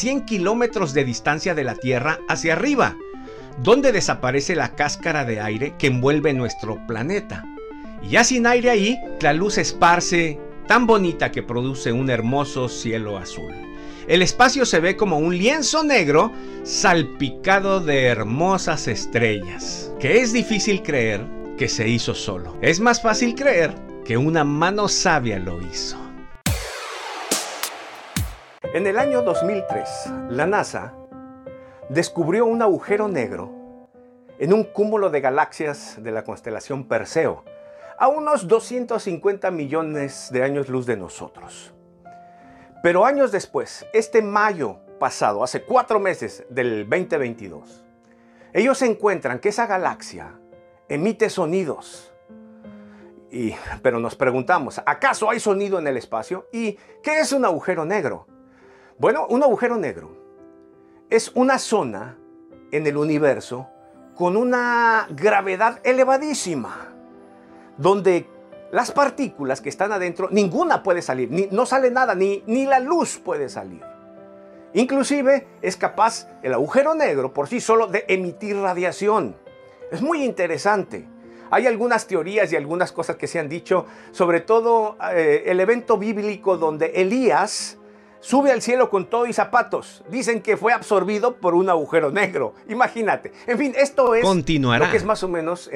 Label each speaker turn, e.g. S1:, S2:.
S1: 100 kilómetros de distancia de la Tierra hacia arriba, donde desaparece la cáscara de aire que envuelve nuestro planeta. Y ya sin aire ahí, la luz esparce tan bonita que produce un hermoso cielo azul. El espacio se ve como un lienzo negro salpicado de hermosas estrellas, que es difícil creer que se hizo solo. Es más fácil creer que una mano sabia lo hizo. En el año 2003, la NASA descubrió un agujero negro en un cúmulo de galaxias de la constelación Perseo, a unos 250 millones de años luz de nosotros. Pero años después, este mayo pasado, hace cuatro meses del 2022, ellos encuentran que esa galaxia emite sonidos. Y, pero nos preguntamos, ¿acaso hay sonido en el espacio? ¿Y qué es un agujero negro? Bueno, un agujero negro es una zona en el universo con una gravedad elevadísima, donde las partículas que están adentro, ninguna puede salir, ni, no sale nada, ni, ni la luz puede salir. Inclusive es capaz el agujero negro por sí solo de emitir radiación. Es muy interesante. Hay algunas teorías y algunas cosas que se han dicho, sobre todo eh, el evento bíblico donde Elías sube al cielo con todo y zapatos. Dicen que fue absorbido por un agujero negro. Imagínate. En fin, esto es
S2: Continuará.
S1: lo que es más o menos...